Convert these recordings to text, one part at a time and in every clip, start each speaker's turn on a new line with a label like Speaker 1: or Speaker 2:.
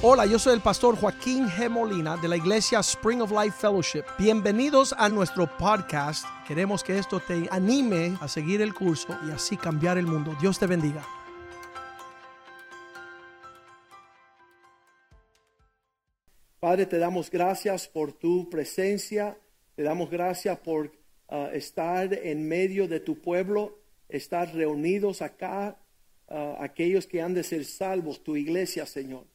Speaker 1: Hola, yo soy el pastor Joaquín G. Molina de la iglesia Spring of Life Fellowship. Bienvenidos a nuestro podcast. Queremos que esto te anime a seguir el curso y así cambiar el mundo. Dios te bendiga.
Speaker 2: Padre, te damos gracias por tu presencia, te damos gracias por uh, estar en medio de tu pueblo, estar reunidos acá, uh, aquellos que han de ser salvos, tu iglesia, Señor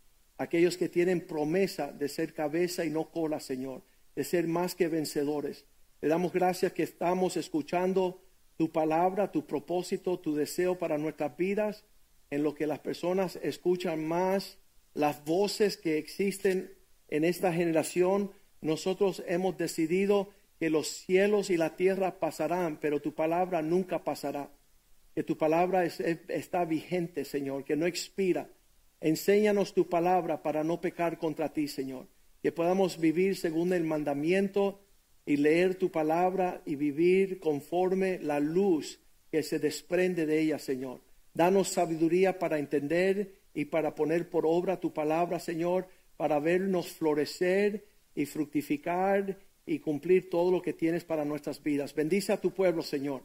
Speaker 2: aquellos que tienen promesa de ser cabeza y no cola, Señor, de ser más que vencedores. Le damos gracias que estamos escuchando tu palabra, tu propósito, tu deseo para nuestras vidas, en lo que las personas escuchan más las voces que existen en esta generación. Nosotros hemos decidido que los cielos y la tierra pasarán, pero tu palabra nunca pasará. Que tu palabra está vigente, Señor, que no expira Enséñanos tu palabra para no pecar contra ti, Señor. Que podamos vivir según el mandamiento y leer tu palabra y vivir conforme la luz que se desprende de ella, Señor. Danos sabiduría para entender y para poner por obra tu palabra, Señor, para vernos florecer y fructificar y cumplir todo lo que tienes para nuestras vidas. Bendice a tu pueblo, Señor,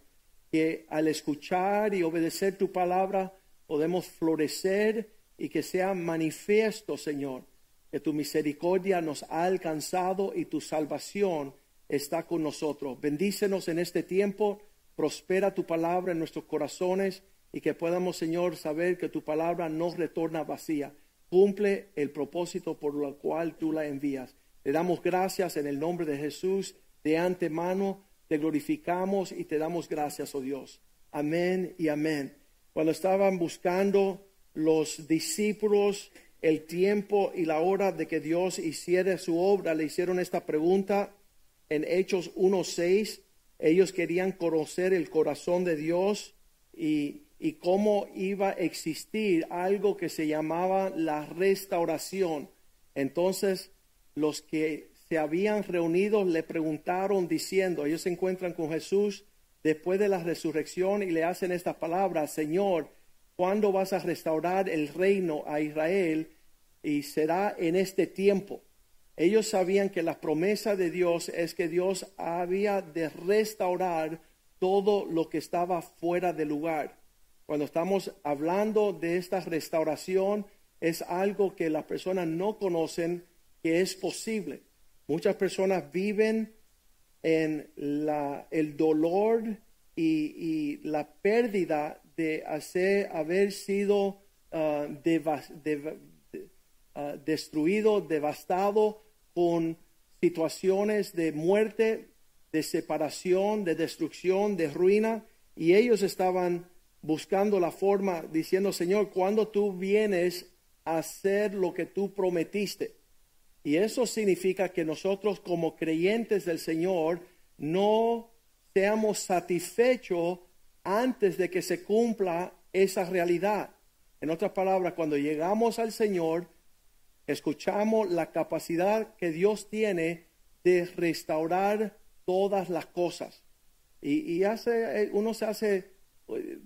Speaker 2: que al escuchar y obedecer tu palabra podemos florecer y que sea manifiesto, Señor, que tu misericordia nos ha alcanzado y tu salvación está con nosotros. Bendícenos en este tiempo, prospera tu palabra en nuestros corazones y que podamos, Señor, saber que tu palabra no retorna vacía. Cumple el propósito por lo cual tú la envías. Le damos gracias en el nombre de Jesús de antemano. Te glorificamos y te damos gracias, oh Dios. Amén y amén. Cuando estaban buscando los discípulos el tiempo y la hora de que Dios hiciera su obra, le hicieron esta pregunta en Hechos 1.6. Ellos querían conocer el corazón de Dios y, y cómo iba a existir algo que se llamaba la restauración. Entonces, los que se habían reunido le preguntaron diciendo, ellos se encuentran con Jesús después de la resurrección y le hacen estas palabras, Señor, ¿Cuándo vas a restaurar el reino a Israel? Y será en este tiempo. Ellos sabían que la promesa de Dios es que Dios había de restaurar todo lo que estaba fuera de lugar. Cuando estamos hablando de esta restauración, es algo que las personas no conocen que es posible. Muchas personas viven en el dolor y, y la pérdida de hacer, haber sido ah, ah, destruido, devastado con situaciones de muerte, de separación, de destrucción, de ruina, y ellos estaban buscando la forma, diciendo, Señor, cuando tú vienes a hacer lo que tú prometiste? Y eso significa que nosotros como creyentes del Señor no seamos satisfechos antes de que se cumpla esa realidad. En otras palabras, cuando llegamos al Señor, escuchamos la capacidad que Dios tiene de restaurar todas las cosas. Y, hace, eh, uno se hace,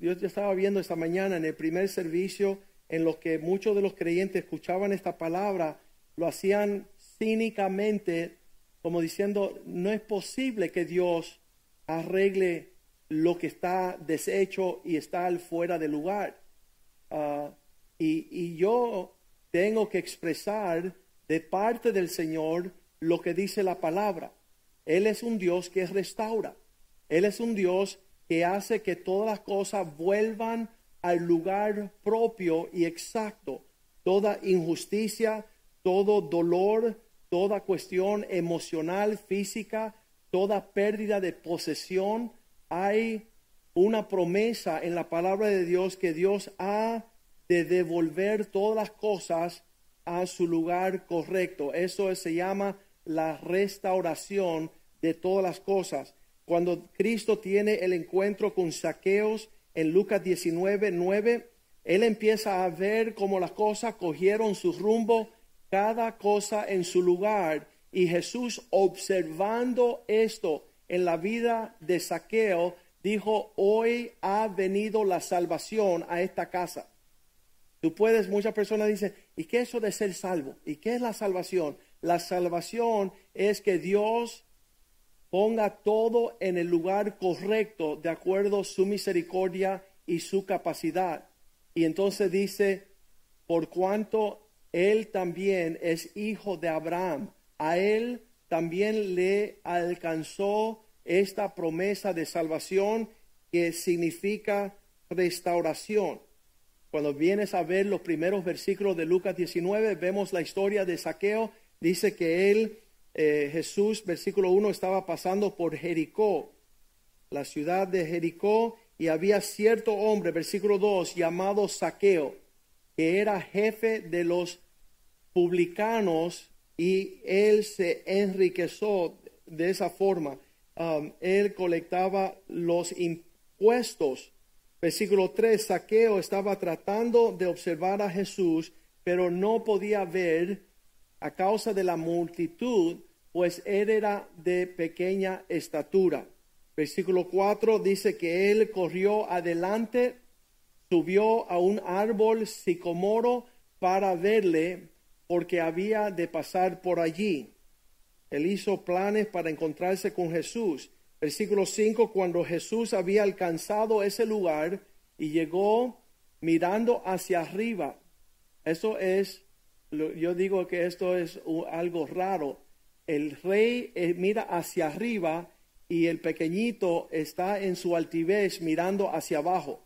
Speaker 2: yo estaba viendo esta mañana en el primer servicio, en lo que muchos de los creyentes escuchaban esta palabra, lo hacían cínicamente, como diciendo, no es posible que Dios arregle lo que está deshecho y está al fuera de lugar. Ah, y, y yo tengo que expresar de parte del Señor lo que dice la palabra. Él es un Dios que restaura. Él es un Dios que hace que todas las cosas vuelvan al lugar propio y exacto. Toda injusticia, todo dolor, toda cuestión emocional, física, toda pérdida de posesión, hay una promesa en la palabra de Dios que Dios ha de devolver todas las cosas a su lugar correcto. Eso se llama la restauración de todas las cosas. Cuando Cristo tiene el encuentro con saqueos en Lucas 19, 9, él empieza a ver cómo las cosas cogieron su rumbo, cada cosa en su lugar. Y Jesús observando esto, en la vida de Saqueo, dijo, hoy ha venido la salvación a esta casa. Tú puedes, muchas personas dicen, ¿y qué es eso de ser salvo? ¿Y qué es la salvación? La salvación es que Dios ponga todo en el lugar correcto de acuerdo a su misericordia y su capacidad. Y entonces dice, por cuanto él también es hijo de Abraham, a él también le alcanzó esta promesa de salvación que significa restauración. Cuando vienes a ver los primeros versículos de Lucas 19, vemos la historia de Saqueo. Dice que él, eh, Jesús, versículo 1, estaba pasando por Jericó, la ciudad de Jericó, y había cierto hombre, versículo 2, llamado Saqueo, que era jefe de los publicanos y él se enriqueció de esa forma. Um, él colectaba los impuestos Versículo 3, Saqueo estaba tratando de observar a Jesús, pero no podía ver a causa de la multitud, pues él era de pequeña estatura. Versículo 4 dice que él corrió adelante, subió a un árbol sicomoro para verle, porque había de pasar por allí. Él hizo planes para encontrarse con Jesús. Versículo 5, cuando Jesús había alcanzado ese lugar y llegó mirando hacia arriba. Eso es, yo digo que esto es algo raro. El rey eh, mira hacia arriba y el pequeñito está en su altivez mirando hacia abajo.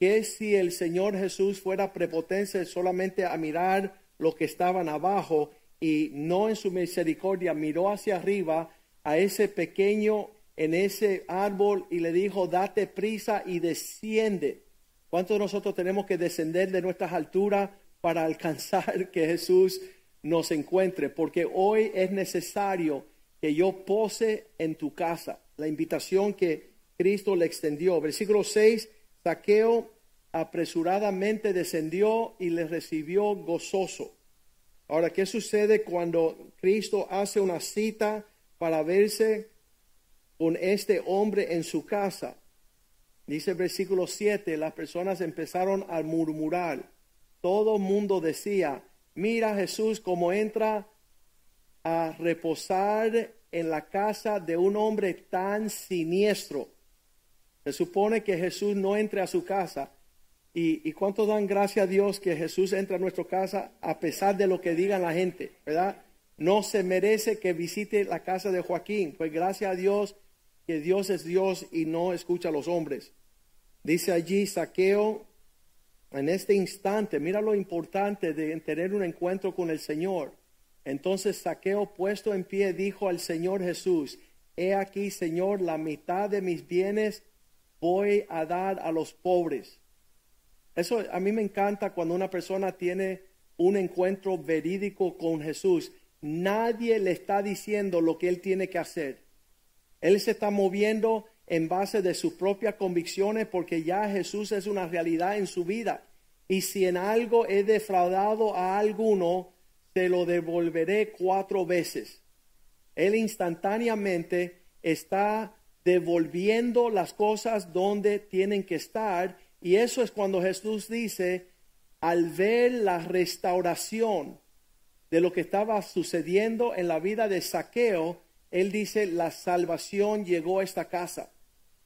Speaker 2: Que si el Señor Jesús fuera prepotente solamente a mirar lo que estaban abajo y no en su misericordia miró hacia arriba a ese pequeño en ese árbol y le dijo, date prisa y desciende. ¿Cuántos de nosotros tenemos que descender de nuestras alturas para alcanzar que Jesús nos encuentre? Porque hoy es necesario que yo pose en tu casa. La invitación que Cristo le extendió. Versículo 6, Saqueo apresuradamente descendió y le recibió gozoso. Ahora, ¿qué sucede cuando Cristo hace una cita para verse con este hombre en su casa. Dice el versículo 7, las personas empezaron a murmurar. Todo el mundo decía, mira Jesús como entra a reposar en la casa de un hombre tan siniestro. Se supone que Jesús no entre a su casa. ¿Y, y cuánto dan gracias a Dios que Jesús entra a nuestra casa a pesar de lo que digan la gente? ¿Verdad? No se merece que visite la casa de Joaquín. Pues gracias a Dios que Dios es Dios y no escucha a los hombres. Dice allí Saqueo, en este instante, mira lo importante de tener un encuentro con el Señor. Entonces Saqueo, puesto en pie, dijo al Señor Jesús, He aquí, Señor, la mitad de mis bienes voy a dar a los pobres. Eso a mí me encanta cuando una persona tiene un encuentro verídico con Jesús. Nadie le está diciendo lo que él tiene que hacer. Él se está moviendo en base de sus propias convicciones porque ya Jesús es una realidad en su vida. Y si en algo he defraudado a alguno, se lo devolveré cuatro veces. Él instantáneamente está devolviendo las cosas donde tienen que estar. Y eso es cuando Jesús dice, al ver la restauración de lo que estaba sucediendo en la vida de Saqueo, él dice, la salvación llegó a esta casa.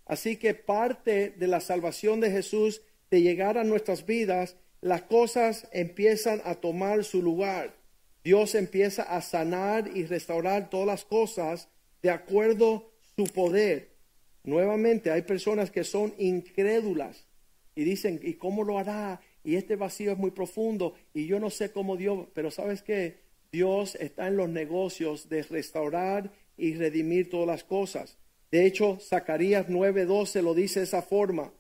Speaker 2: Así que parte de la salvación de Jesús, de llegar a nuestras vidas, las cosas empiezan a tomar su lugar. Dios empieza a sanar y restaurar todas las cosas de acuerdo a su poder. Nuevamente hay personas que son incrédulas y dicen, ¿y cómo lo hará? Y este vacío es muy profundo y yo no sé cómo Dios, pero sabes que Dios está en los negocios de restaurar y redimir todas las cosas. De hecho, Zacarías 9:12 lo dice de esa forma,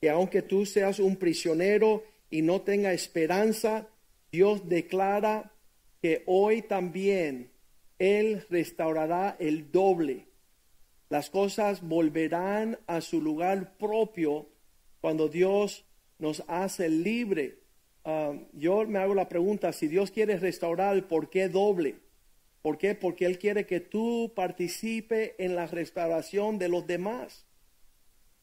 Speaker 2: que aunque tú seas un prisionero y no tenga esperanza, Dios declara que hoy también Él restaurará el doble. Las cosas volverán a su lugar propio cuando Dios nos hace libre. Ah, yo me hago la pregunta, si Dios quiere restaurar, ¿por qué doble? ¿Por qué? Porque Él quiere que tú participe en la restauración de los demás.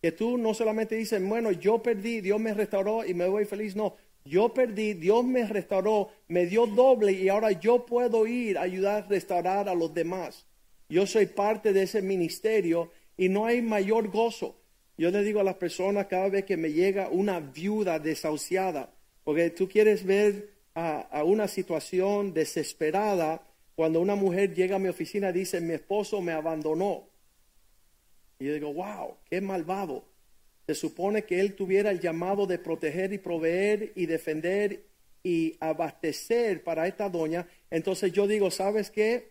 Speaker 2: Que tú no solamente dices, bueno, yo perdí, Dios me restauró y me voy feliz. No, Yo perdí, Dios me restauró, me dio doble y ahora yo puedo ir a ayudar a restaurar a los demás. Yo soy parte de ese ministerio y no hay mayor gozo. Yo le digo a las personas cada vez que me llega una viuda desahuciada, porque tú quieres ver a, una situación desesperada cuando una mujer llega a mi oficina y dice, mi esposo me abandonó. Y yo digo, wow, qué malvado. Se supone que él tuviera el llamado de proteger y proveer y defender y abastecer para esta doña. Entonces yo digo, ¿sabes qué?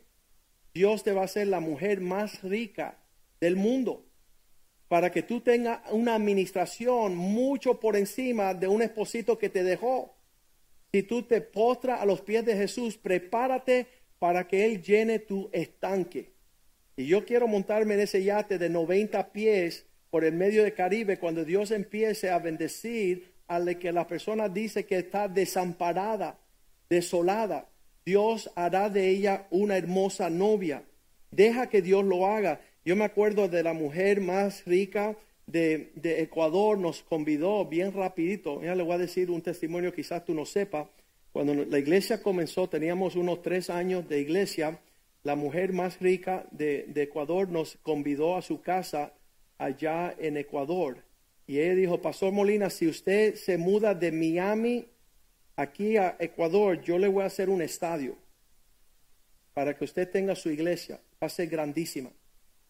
Speaker 2: Dios te va a hacer la mujer más rica del mundo para que tú tengas una administración mucho por encima de un esposito que te dejó. Si tú te postras a los pies de Jesús, prepárate para que Él llene tu estanque. Y yo quiero montarme en ese yate de 90 pies por el medio del Caribe cuando Dios empiece a bendecir a la que la persona dice que está desamparada, desolada. Dios hará de ella una hermosa novia. Deja que Dios lo haga. Yo me acuerdo de la mujer más rica de, Ecuador, nos convidó bien rapidito. Ya le voy a decir un testimonio, quizás tú no sepas. Cuando la iglesia comenzó, teníamos unos tres años de iglesia la mujer más rica de, Ecuador nos convidó a su casa allá en Ecuador. Y ella dijo, Pastor Molina, si usted se muda de Miami aquí a Ecuador, yo le voy a hacer un estadio para que usted tenga su iglesia. Va a ser grandísima.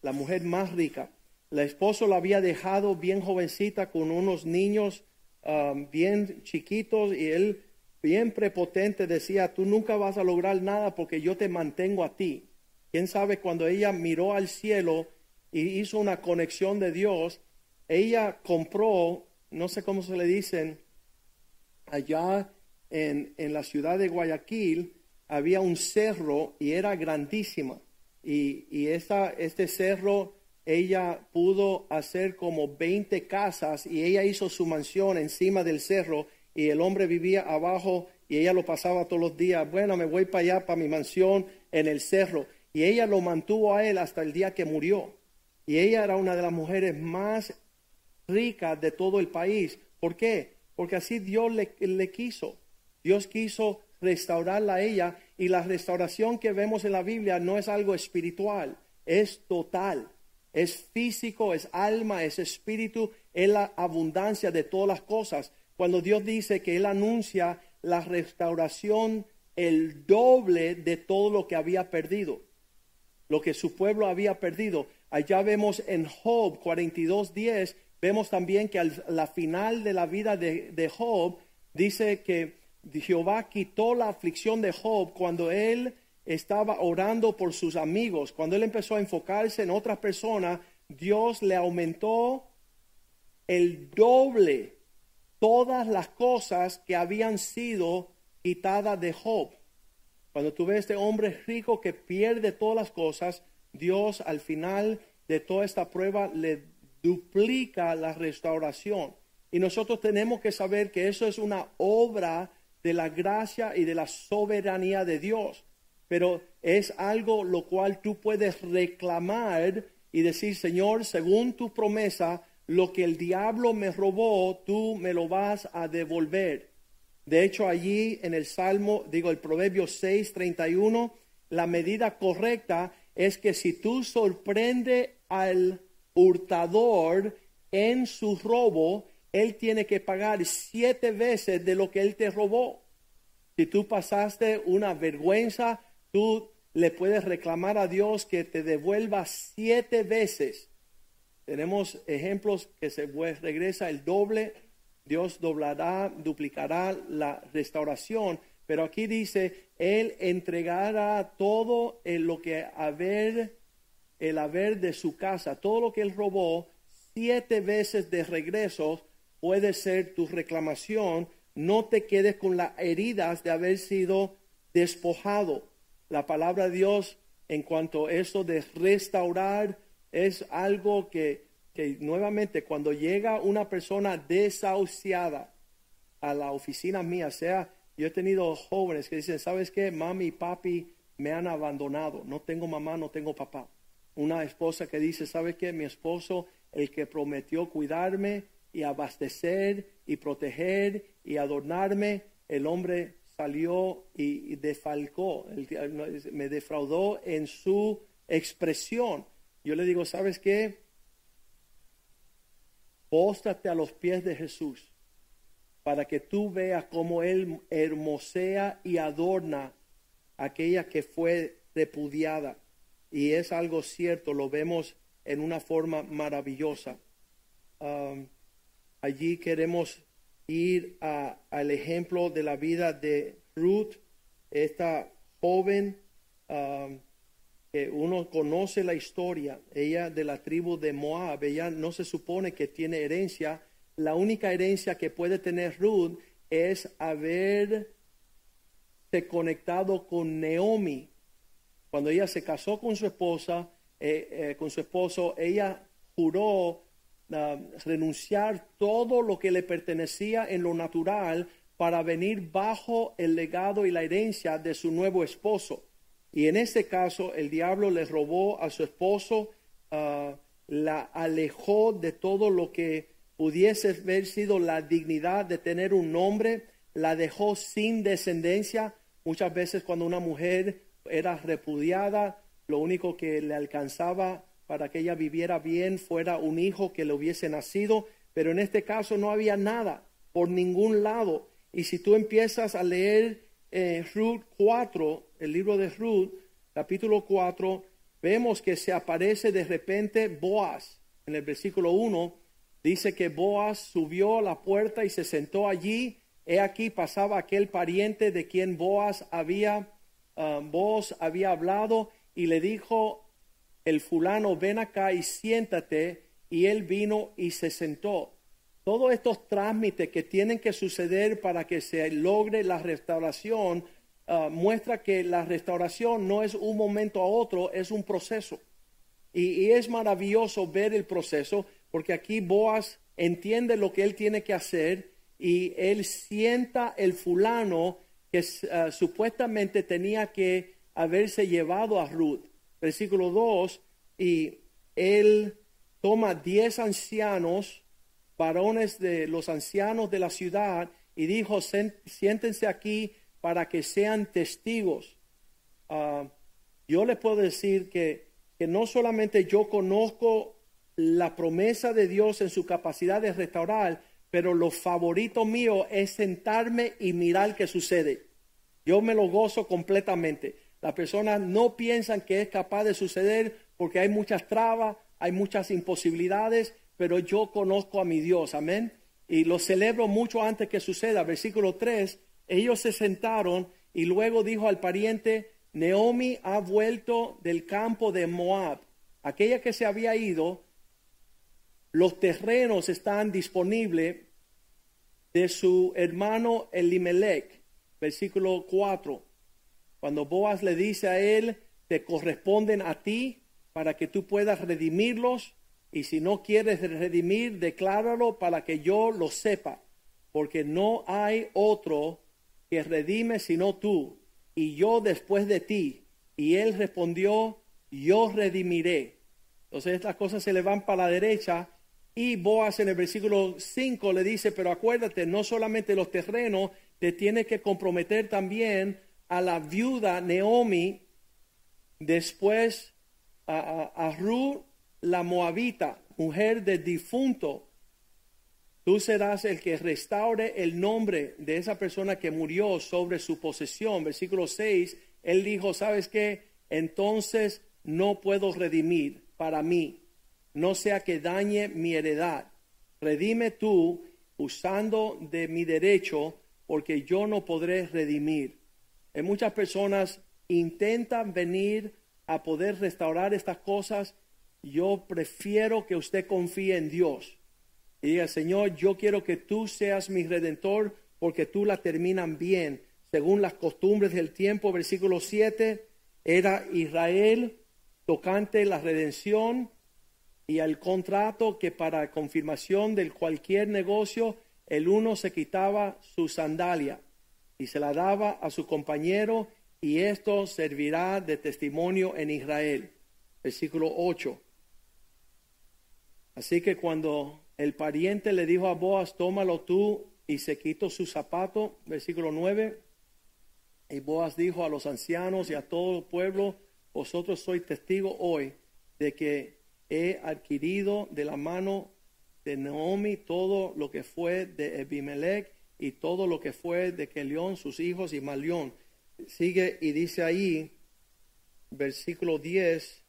Speaker 2: La mujer más rica. La esposo la había dejado bien jovencita con unos niños um, bien chiquitos y él bien prepotente decía, tú nunca vas a lograr nada porque yo te mantengo a ti. Quién sabe cuando ella miró al cielo y hizo una conexión de Dios, ella compró, no sé cómo se le dicen, allá en, en la ciudad de Guayaquil había un cerro y era grandísima. Y, y esta, este cerro ella pudo hacer como 20 casas y ella hizo su mansión encima del cerro y el hombre vivía abajo y ella lo pasaba todos los días. Bueno, me voy para allá, para mi mansión en el cerro y ella lo mantuvo a él hasta el día que murió. Y ella era una de las mujeres más ricas de todo el país. ¿Por qué? Porque así Dios le, le quiso. Dios quiso restaurarla a ella y la restauración que vemos en la Biblia no es algo espiritual, es total. Es físico, es alma, es espíritu, es la abundancia de todas las cosas. Cuando Dios dice que Él anuncia la restauración, el doble de todo lo que había perdido lo que su pueblo había perdido. Allá vemos en Job 42.10, vemos también que a la final de la vida de, de Job, dice que Jehová quitó la aflicción de Job cuando él estaba orando por sus amigos. Cuando él empezó a enfocarse en otras personas, Dios le aumentó el doble todas las cosas que habían sido quitadas de Job. Cuando tú ves este hombre rico que pierde todas las cosas, Dios al final de toda esta prueba le duplica la restauración. Y nosotros tenemos que saber que eso es una obra de la gracia y de la soberanía de Dios. Pero es algo lo cual tú puedes reclamar y decir, Señor, según tu promesa, lo que el diablo me robó, tú me lo vas a devolver. De hecho, allí en el Salmo, digo, el Proverbio 6, 31, la medida correcta es que si tú sorprende al hurtador en su robo, él tiene que pagar siete veces de lo que él te robó. Si tú pasaste una vergüenza, tú le puedes reclamar a Dios que te devuelva siete veces. Tenemos ejemplos que se regresa el doble Dios doblará, duplicará la restauración. Pero aquí dice, Él entregará todo lo que haber, el haber de su casa, todo lo que Él robó, siete veces de regreso puede ser tu reclamación. No te quedes con las heridas de haber sido despojado. La palabra de Dios en cuanto a esto de restaurar es algo que que nuevamente cuando llega una persona desahuciada a la oficina mía, sea, yo he tenido jóvenes que dicen, ¿sabes qué? Mami y papi me han abandonado, no tengo mamá, no tengo papá. Una esposa que dice, ¿sabes qué? Mi esposo, el que prometió cuidarme y abastecer y proteger y adornarme, el hombre salió y, defalcó, el- me defraudó en su expresión. Yo le digo, ¿sabes qué? Póstrate a los pies de Jesús para que tú veas cómo Él hermosea y adorna aquella que fue repudiada. Y es algo cierto, lo vemos en una forma maravillosa. Um, allí queremos ir a- al ejemplo de la vida de Ruth, esta joven um, que uno conoce la historia, ella de la tribu de Moab, ella no se supone que tiene herencia, la única herencia que puede tener Ruth es haberse conectado con Naomi. Cuando ella se casó con su esposa, eh, eh, con su esposo, ella juró ah, renunciar todo lo que le pertenecía en lo natural para venir bajo el legado y la herencia de su nuevo esposo. Y en este caso, el diablo le robó a su esposo, ah, la alejó de todo lo que pudiese haber sido la dignidad de tener un nombre, la dejó sin descendencia. Muchas veces cuando una mujer era repudiada, lo único que le alcanzaba para que ella viviera bien fuera un hijo que le hubiese nacido, pero en este caso no había nada por ningún lado. Y si tú empiezas a leer eh, Ruth 4, el libro de Ruth, capítulo 4, vemos que se aparece de repente Boaz. En el versículo 1 dice que Boaz subió a la puerta y se sentó allí. He aquí pasaba aquel pariente de quien Boaz había, ah, Boaz había hablado y le dijo el fulano, ven acá y siéntate. Y él vino y se sentó. Todos estos trámites que tienen que suceder para que se logre la restauración ah, muestra que la restauración no es un momento a otro, es un proceso. Y, es maravilloso ver el proceso porque aquí Boaz entiende lo que él tiene que hacer y él sienta el fulano que ah, supuestamente tenía que haberse llevado a Ruth. Versículo 2, y él toma diez ancianos, varones de los ancianos de la ciudad, y dijo, "Sen- siéntense aquí para que sean testigos. Ah, yo les puedo decir que, que no solamente yo conozco la promesa de Dios en su capacidad de restaurar, pero lo favorito mío es sentarme y mirar qué sucede. Yo me lo gozo completamente. Las personas no piensan que es capaz de suceder porque hay muchas trabas, hay muchas imposibilidades, pero yo conozco a mi Dios, amén. Y lo celebro mucho antes que suceda. Versículo 3, ellos se sentaron y luego dijo al pariente, Naomi ha vuelto del campo de Moab. Aquella que se había ido, los terrenos están disponibles de su hermano Elimelech. Versículo 4. Cuando Boaz le dice a él, te corresponden a ti para que tú puedas redimirlos. Y si no quieres redimir, decláralo para que yo lo sepa. Porque no hay otro que redime sino tú. Y yo después de ti. Y él respondió, yo redimiré. Entonces estas cosas se le van para la derecha. Y Boaz en el versículo 5 le dice, pero acuérdate, no solamente los terrenos, te tiene que comprometer también a la viuda Naomi, después a, la moabita, mujer del difunto. Tú serás el que restaure el nombre de esa persona que murió sobre su posesión. Versículo 6, él dijo, ¿sabes qué? Entonces no puedo redimir para mí, no sea que dañe mi heredad. Redime tú usando de mi derecho, porque yo no podré redimir. En muchas personas intentan venir a poder restaurar estas cosas. Yo prefiero que usted confíe en Dios. Y diga, Señor, yo quiero que tú seas mi redentor porque tú la terminan bien. Según las costumbres del tiempo, versículo 7, era Israel tocante la redención y al contrato que para confirmación del cualquier negocio el uno se quitaba su sandalia y se la daba a su compañero y esto servirá de testimonio en Israel. Versículo 8. Así que cuando El pariente le dijo a Boaz, tómalo tú, y se quitó su zapato, versículo 9. Y Boaz dijo a los ancianos y a todo el pueblo, vosotros sois testigos hoy de que he adquirido de la mano de Naomi todo lo que fue de Abimelech y todo lo que fue de Kelión, sus hijos y Malión. Sigue y dice ahí, versículo 10,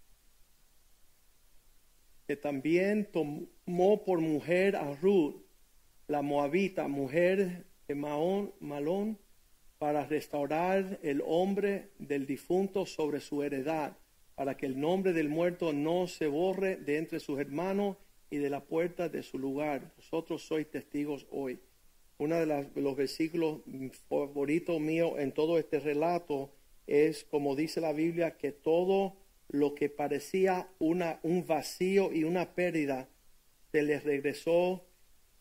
Speaker 2: que también tomó por mujer a Ruth, la moabita, mujer de Maón, Malón, para restaurar el hombre del difunto sobre su heredad, para que el nombre del muerto no se borre de entre sus hermanos y de la puerta de su lugar. Vosotros sois testigos hoy. Uno de, los versículos favoritos míos en todo este relato es, como dice la Biblia, que todo lo que parecía una, un vacío y una pérdida se le regresó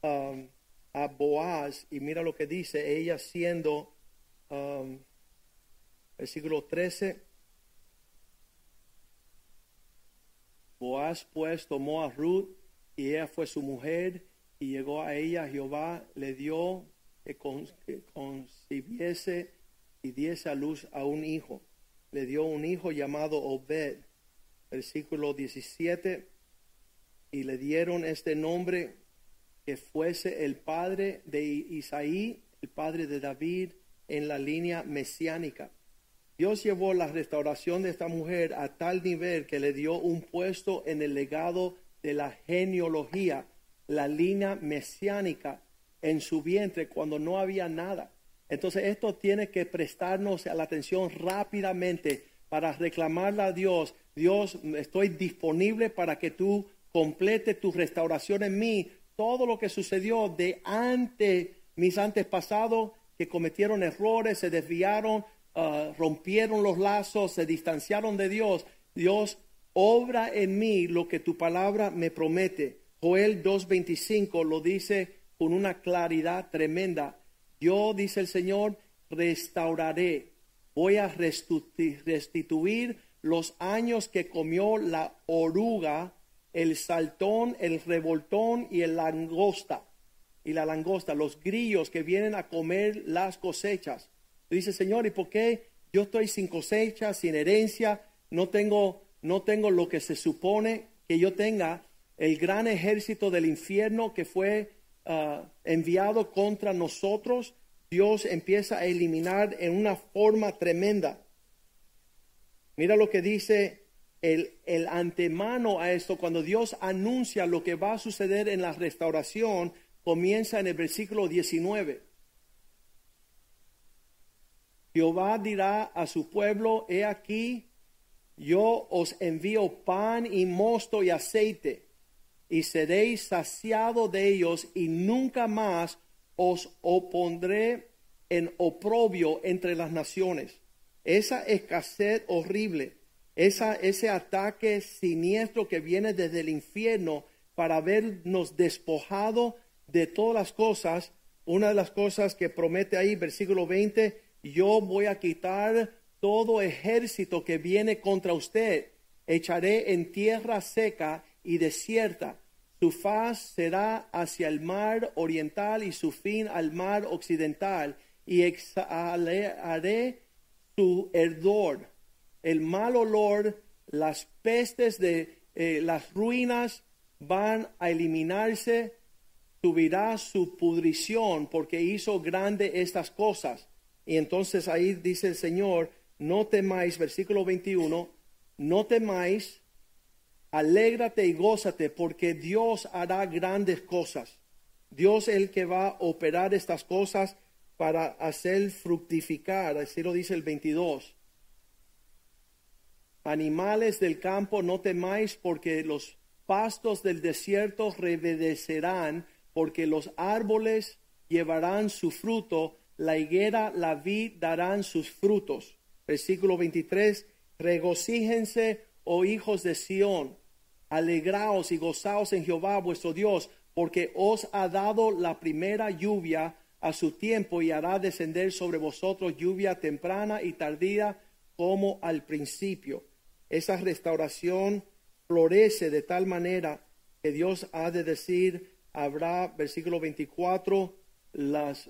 Speaker 2: um, a Boaz. Y mira lo que dice, ella siendo, um, versículo 13, Boaz pues tomó a Ruth y ella fue su mujer y llegó a ella Jehová, le dio que, concibiese y diese a luz a un hijo. Le dio un hijo llamado Obed, versículo 17, y le dieron este nombre que fuese el padre de Isaí, el padre de David en la línea mesiánica. Dios llevó la restauración de esta mujer a tal nivel que le dio un puesto en el legado de la genealogía la línea mesiánica en su vientre cuando no había nada. Entonces esto tiene que prestarnos a la atención rápidamente para reclamarle a Dios, Dios, estoy disponible para que tú complete tu restauración en mí. Todo lo que sucedió de ante mis antepasados que cometieron errores, se desviaron, uh, rompieron los lazos, se distanciaron de Dios. Dios, obra en mí lo que tu palabra me promete. Joel 2.25 lo dice con una claridad tremenda. Yo, dice el Señor, restauraré, voy a restituir los años que comió la oruga, el saltón, el revoltón y el langosta. Y la langosta, los grillos que vienen a comer las cosechas. Dice, Señor, ¿y por qué yo estoy sin cosecha, sin herencia? No tengo, no tengo lo que se supone que yo tenga el gran ejército del infierno que fue ah, enviado contra nosotros, Dios empieza a eliminar en una forma tremenda. Mira lo que dice el, el, antemano a esto, cuando Dios anuncia lo que va a suceder en la restauración, comienza en el versículo 19. Jehová dirá a su pueblo, he aquí, yo os envío pan y mosto y aceite y seréis saciado de ellos y nunca más os opondré en oprobio entre las naciones. Esa escasez horrible, ese ataque siniestro que viene desde el infierno para habernos despojado de todas las cosas, una de las cosas que promete ahí, versículo 20, yo voy a quitar todo ejército que viene contra usted, echaré en tierra seca y desierta. Su faz será hacia el mar oriental y su fin al mar occidental, y exhalaré su herdor, el mal olor, las pestes de eh, las ruinas van a eliminarse, subirá su pudrición porque hizo grande estas cosas. Y entonces ahí dice el Señor, no temáis, versículo 21, no temáis Alégrate y gózate porque Dios hará grandes cosas. Dios es el que va a operar estas cosas para hacer fructificar. Así lo dice el 22. Animales del campo, no temáis porque los pastos del desierto revedecerán, porque los árboles llevarán su fruto, la higuera, la vid darán sus frutos. Versículo 23. Regocíjense oh hijos de Sión, alegraos y gozaos en Jehová vuestro Dios, porque os ha dado la primera lluvia a su tiempo y hará descender sobre vosotros lluvia temprana y tardía como al principio. Esa restauración florece de tal manera que Dios ha de decir, habrá, versículo 24, las,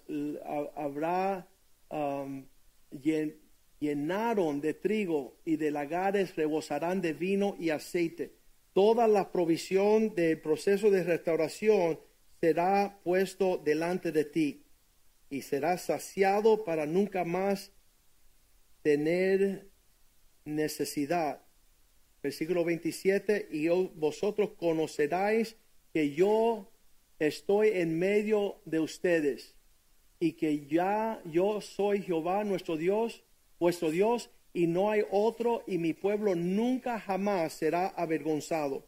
Speaker 2: habrá, um, llen- llenaron de trigo y de lagares rebosarán de vino y aceite. Toda la provisión del proceso de restauración será puesto delante de ti y serás saciado para nunca más tener necesidad. Versículo 27, y vosotros conoceráis que yo estoy en medio de ustedes y que ya yo soy Jehová nuestro Dios, vuestro Dios, y no hay otro, y mi pueblo nunca jamás será avergonzado.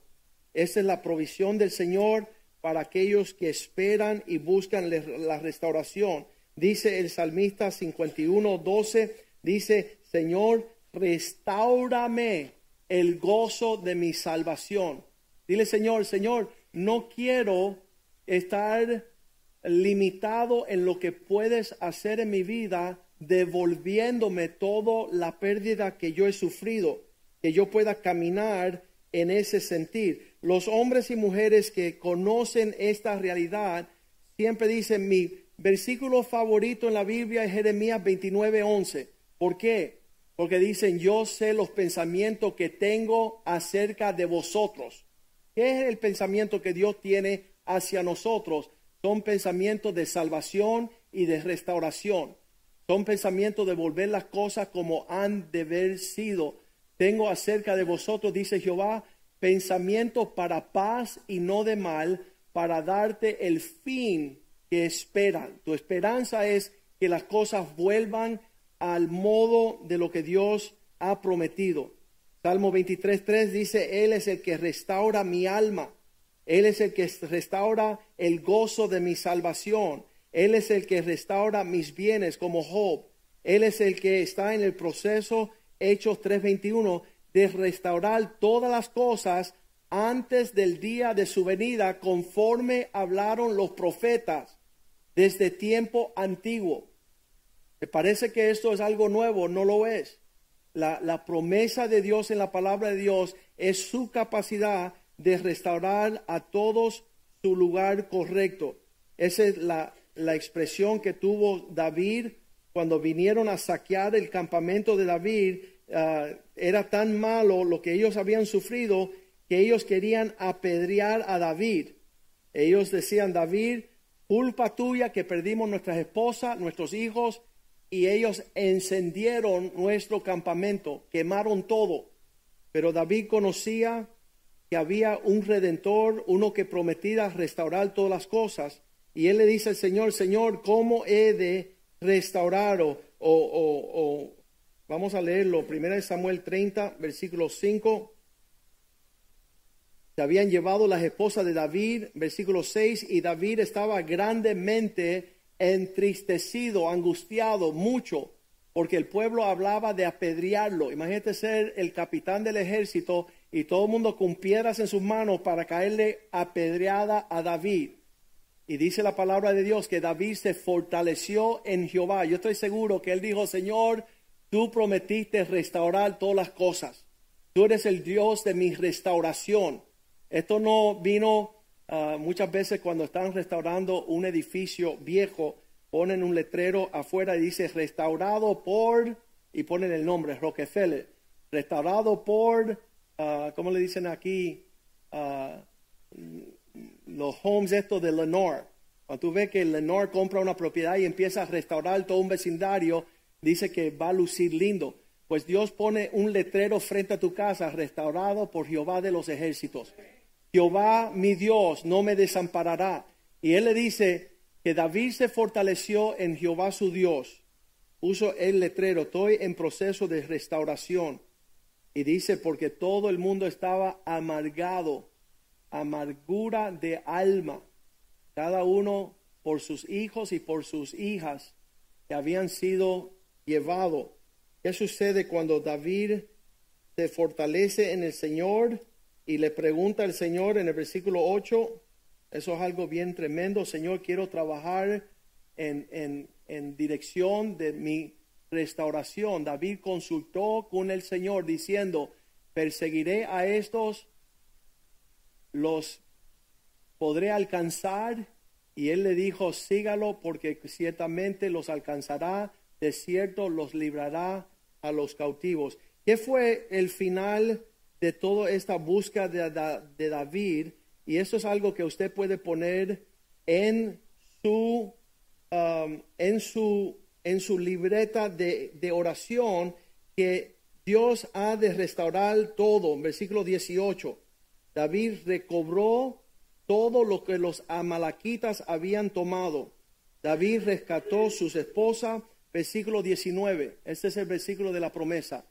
Speaker 2: Esa es la provisión del Señor para aquellos que esperan y buscan la restauración. Dice el salmista 51, 12, dice, Señor, restaurame el gozo de mi salvación. Dile, Señor, Señor, no quiero estar limitado en lo que puedes hacer en mi vida, devolviéndome toda la pérdida que yo he sufrido, que yo pueda caminar en ese sentir. Los hombres y mujeres que conocen esta realidad siempre dicen, mi versículo favorito en la Biblia es Jeremías 29, 11. ¿Por qué? Porque dicen, yo sé los pensamientos que tengo acerca de vosotros. ¿Qué es el pensamiento que Dios tiene hacia nosotros? Son pensamientos de salvación y de restauración. Son pensamientos de volver las cosas como han de haber sido. Tengo acerca de vosotros, dice Jehová, pensamientos para paz y no de mal, para darte el fin que esperan. Tu esperanza es que las cosas vuelvan al modo de lo que Dios ha prometido. Salmo 23.3 dice, Él es el que restaura mi alma. Él es el que restaura el gozo de mi salvación. Él es el que restaura mis bienes como Job. Él es el que está en el proceso, Hechos 3.21, de restaurar todas las cosas antes del día de su venida, conforme hablaron los profetas desde tiempo antiguo. ¿Me parece que esto es algo nuevo? No lo es. La, la promesa de Dios en la palabra de Dios es su capacidad de restaurar a todos su lugar correcto. Esa es la, la expresión que tuvo David cuando vinieron a saquear el campamento de David. ah, era tan malo lo que ellos habían sufrido que ellos querían apedrear a David. Ellos decían, David, culpa tuya que perdimos nuestras esposas, nuestros hijos, y ellos encendieron nuestro campamento, quemaron todo. Pero David conocía que había un redentor, uno que prometía restaurar todas las cosas. Y él le dice al Señor, Señor, ¿cómo he de restaurar? O, o, vamos a leerlo, 1 Samuel 30, versículo 5. Se habían llevado las esposas de David, versículo 6, y David estaba grandemente entristecido, angustiado mucho, porque el pueblo hablaba de apedrearlo. Imagínate ser el capitán del ejército y todo el mundo con piedras en sus manos para caerle apedreada a David. Y dice la palabra de Dios que David se fortaleció en Jehová. Yo estoy seguro que él dijo, Señor, tú prometiste restaurar todas las cosas. Tú eres el Dios de mi restauración. Esto no vino ah, muchas veces cuando están restaurando un edificio viejo, ponen un letrero afuera y dice restaurado por, y ponen el nombre, Rockefeller. Restaurado por, ah, ¿cómo le dicen aquí? Los homes estos de Lenore. Cuando tú ves que Lenore compra una propiedad y empieza a restaurar todo un vecindario, dice que va a lucir lindo. Pues Dios pone un letrero frente a tu casa, restaurado por Jehová de los ejércitos. Jehová mi Dios no me desamparará. Y él le dice que David se fortaleció en Jehová su Dios. Puso el letrero, estoy en proceso de restauración. Y dice, porque todo el mundo estaba amargado, amargura de alma, cada uno por sus hijos y por sus hijas que habían sido llevados. ¿Qué sucede cuando David se fortalece en el Señor y le pregunta al Señor en el versículo 8? Eso es algo bien tremendo. Señor, quiero trabajar en, en, en dirección de mi restauración. David consultó con el Señor diciendo, perseguiré a estos, los podré alcanzar? Y él le dijo, sígalo porque ciertamente los alcanzará, de cierto los librará a los cautivos. ¿Qué fue el final de toda esta búsqueda de, David? Y eso es algo que usted puede poner en su, um, en su, en su libreta de, de oración que Dios ha de restaurar todo. Versículo 18. David recobró todo lo que los amalaquitas habían tomado. David rescató sus esposas. Versículo 19. Este es el versículo de la promesa.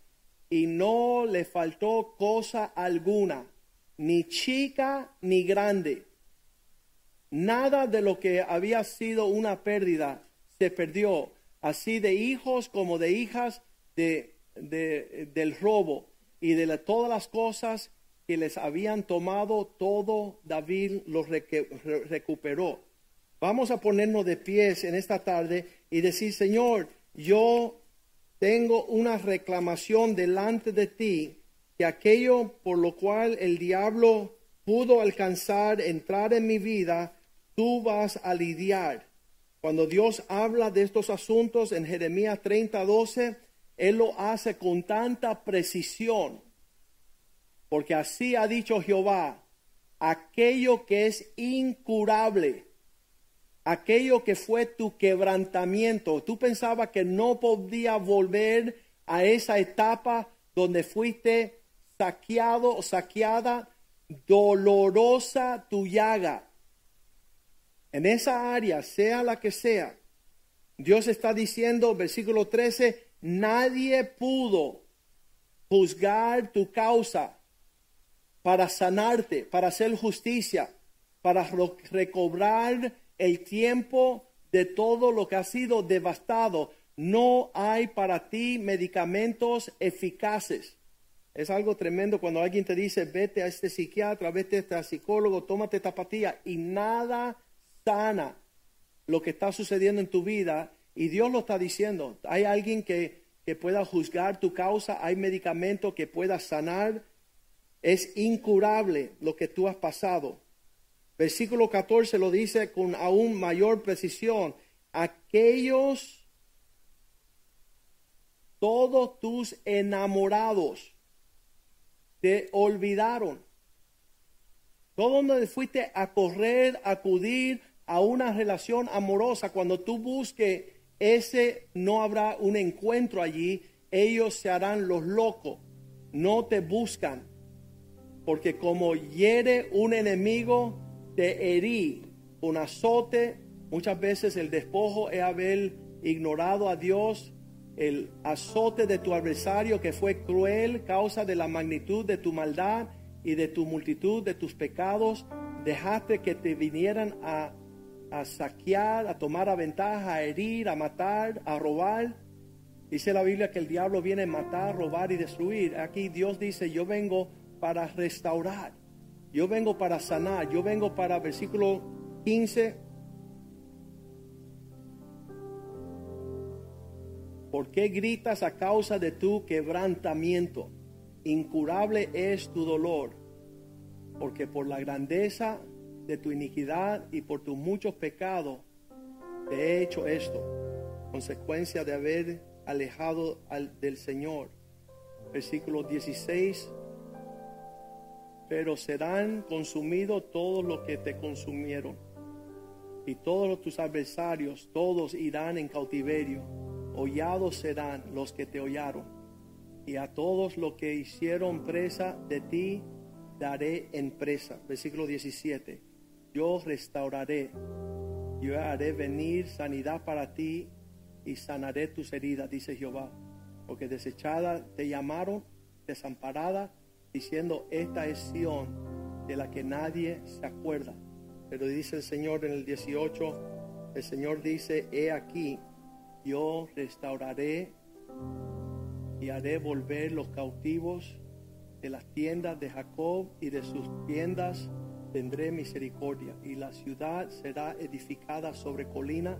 Speaker 2: Y no le faltó cosa alguna, ni chica ni grande. Nada de lo que había sido una pérdida se perdió, así de hijos como de hijas de del robo y de todas las cosas que les habían tomado, todo David los recuperó. Vamos a ponernos de pies en esta tarde y decir, Señor, yo tengo una reclamación delante de ti, que aquello por lo cual el diablo pudo alcanzar, entrar en mi vida, tú vas a lidiar. Cuando Dios habla de estos asuntos en Jeremías 30, 12, él lo hace con tanta precisión, porque así ha dicho Jehová, aquello que es incurable, aquello que fue tu quebrantamiento, tú pensabas que no podía volver a esa etapa donde fuiste saqueado o saqueada, dolorosa tu llaga. En esa área, sea la que sea, Dios está diciendo, versículo 13, Nadie pudo juzgar tu causa para sanarte, para hacer justicia, para recobrar el tiempo de todo lo que ha sido devastado. No hay para ti medicamentos eficaces. Es algo tremendo cuando alguien te dice, vete a este psiquiatra, vete a este psicólogo, tómate esta pastilla y nada sana lo que está sucediendo en tu vida y Dios lo está diciendo. Hay alguien que, que pueda juzgar tu causa, hay medicamento que pueda sanar. Es incurable lo que tú has pasado. Versículo 14 lo dice con aún mayor precisión. Aquellos, todos tus enamorados, te olvidaron. Todo donde fuiste a correr, a acudir a una relación amorosa, cuando tú busques ese no habrá un encuentro allí, ellos se harán los locos, no te buscan, porque como hiere un enemigo, te herí un azote, muchas veces el despojo es haber ignorado a Dios, el azote de tu adversario que fue cruel, causa de la magnitud de tu maldad y de tu multitud de tus pecados, dejaste que te vinieran a a saquear, a tomar a ventaja, a herir, a matar, a robar. Dice la Biblia que el diablo viene a matar, robar y destruir. Aquí Dios dice, yo vengo para restaurar. Yo vengo para sanar. Yo vengo para, versículo 15. ¿Por qué gritas a causa de tu quebrantamiento? Incurable es tu dolor, porque por la grandeza de tu iniquidad y por tus muchos pecados te he hecho esto, consecuencia de haber alejado al, del Señor. Versículo 16. Pero serán consumidos todos los que te consumieron, y todos tus adversarios, todos irán en cautiverio. Hollados serán los que te hollaron, y a todos los que hicieron presa de ti daré en presa. Versículo 17 yo restauraré, yo haré venir sanidad para ti y sanaré tus heridas, dice Jehová. Porque desechada te llamaron, desamparada, diciendo, esta es Sión de la que nadie se acuerda. Pero dice el Señor en el 18, el Señor dice, he aquí, yo restauraré y haré volver los cautivos de las tiendas de Jacob y de sus tiendas tendré misericordia y la ciudad será edificada sobre colina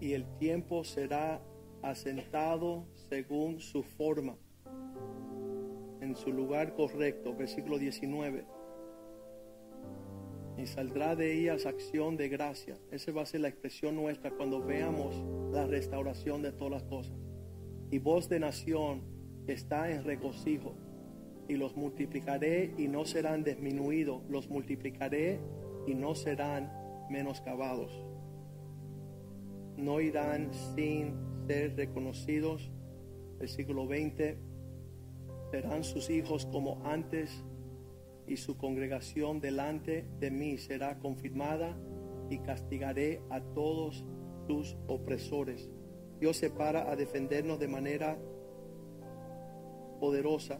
Speaker 2: y el tiempo será asentado según su forma en su lugar correcto. Versículo 19. y saldrá de ellas acción de gracia. Esa va a ser la expresión nuestra cuando veamos la restauración de todas las cosas. Y voz de nación está en regocijo. Y los multiplicaré y no serán disminuidos. Los multiplicaré y no serán menoscabados. No irán sin ser reconocidos. Versículo 20. Serán sus hijos como antes y su congregación delante de mí será confirmada y castigaré a todos sus opresores. Dios se para a defendernos de manera poderosa.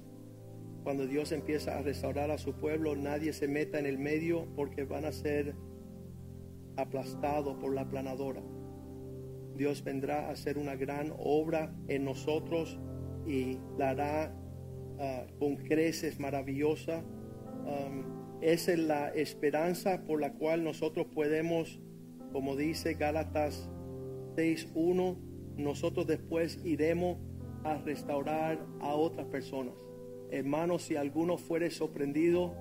Speaker 2: Cuando Dios empieza a restaurar a su pueblo, nadie se meta en el medio porque van a ser aplastados por la planadora. Dios vendrá a hacer una gran obra en nosotros y la hará ah, con creces maravillosa esa es la esperanza por la cual nosotros podemos, como dice Gálatas 6.1, nosotros después iremos a restaurar a otras personas. Hermanos, si alguno fuere sorprendido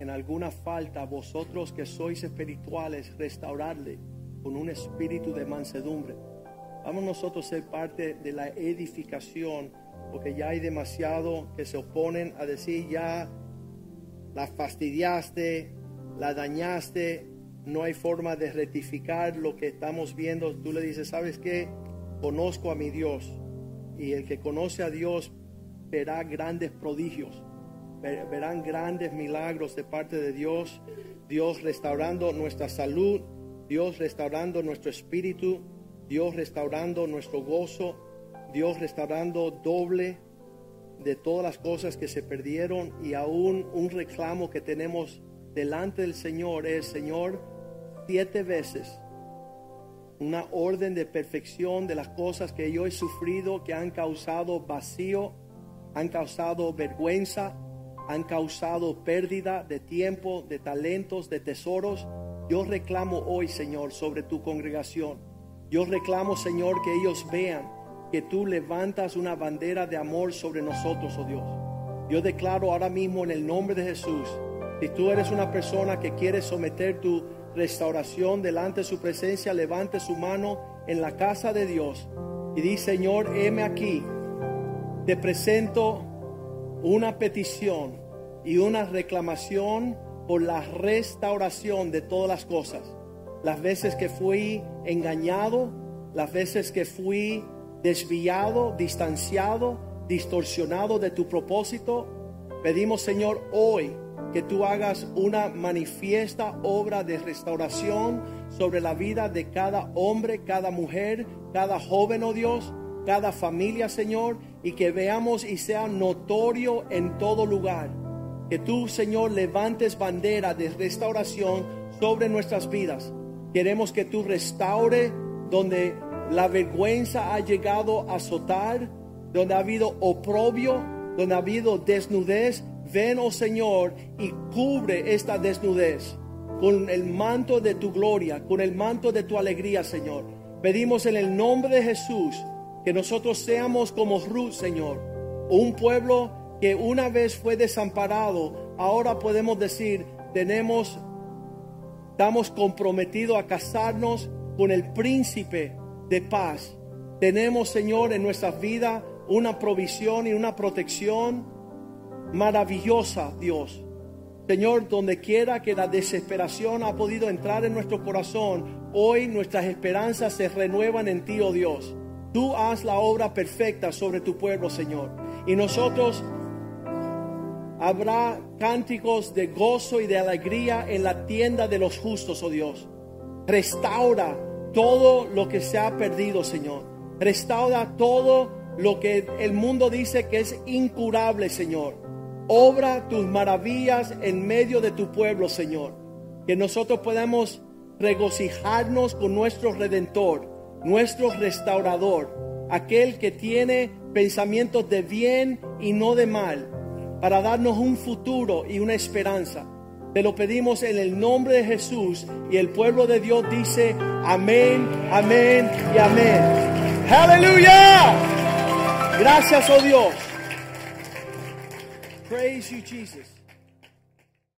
Speaker 2: en alguna falta, vosotros que sois espirituales, restaurarle con un espíritu de mansedumbre. Vamos nosotros a ser parte de la edificación, porque ya hay demasiado que se oponen a decir ya la fastidiaste, la dañaste, no hay forma de rectificar lo que estamos viendo. Tú le dices, ¿sabes qué? Conozco a mi Dios. Y el que conoce a Dios verá grandes prodigios, verán grandes milagros de parte de Dios. Dios restaurando nuestra salud, Dios restaurando nuestro espíritu, Dios restaurando nuestro gozo, Dios restaurando doble de todas las cosas que se perdieron y aún un reclamo que tenemos delante del Señor es, Señor, siete veces una orden de perfección de las cosas que yo he sufrido, que han causado vacío, han causado vergüenza, han causado pérdida de tiempo, de talentos, de tesoros. Yo reclamo hoy, Señor, sobre tu congregación. Yo reclamo, Señor, que ellos vean que tú levantas una bandera de amor sobre nosotros, oh Dios. Yo declaro ahora mismo en el nombre de Jesús, si tú eres una persona que quiere someter tu restauración delante de su presencia, levante su mano en la casa de Dios y dice, Señor, heme aquí, te presento una petición y una reclamación por la restauración de todas las cosas. Las veces que fui engañado, las veces que fui desviado, distanciado, distorsionado de tu propósito, pedimos Señor hoy que tú hagas una manifiesta obra de restauración sobre la vida de cada hombre, cada mujer, cada joven, oh Dios, cada familia, Señor, y que veamos y sea notorio en todo lugar. Que tú, Señor, levantes bandera de restauración sobre nuestras vidas. Queremos que tú restaure donde la vergüenza ha llegado a azotar, donde ha habido oprobio, donde ha habido desnudez. Ven, oh Señor, y cubre esta desnudez con el manto de tu gloria, con el manto de tu alegría, Señor. Pedimos en el nombre de Jesús que nosotros seamos como Ruth, Señor, un pueblo que una vez fue desamparado, ahora podemos decir, tenemos, estamos comprometidos a casarnos con el príncipe de paz. Tenemos, Señor, en nuestra vida una provisión y una protección maravillosa, Dios. Señor, donde quiera que la desesperación ha podido entrar en nuestro corazón, hoy nuestras esperanzas se renuevan en ti, oh Dios. Tú haz la obra perfecta sobre tu pueblo, Señor. Y nosotros habrá cánticos de gozo y de alegría en la tienda de los justos, oh Dios. Restaura todo lo que se ha perdido, Señor. Restaura todo lo que el mundo dice que es incurable, Señor. Obra tus maravillas en medio de tu pueblo, Señor. Que nosotros podamos regocijarnos con nuestro redentor, nuestro restaurador, aquel que tiene pensamientos de bien y no de mal, para darnos un futuro y una esperanza. Te lo pedimos en el nombre de Jesús y el pueblo de Dios dice amén, amén y amén. Aleluya. Gracias, oh Dios. Praise you, Jesus.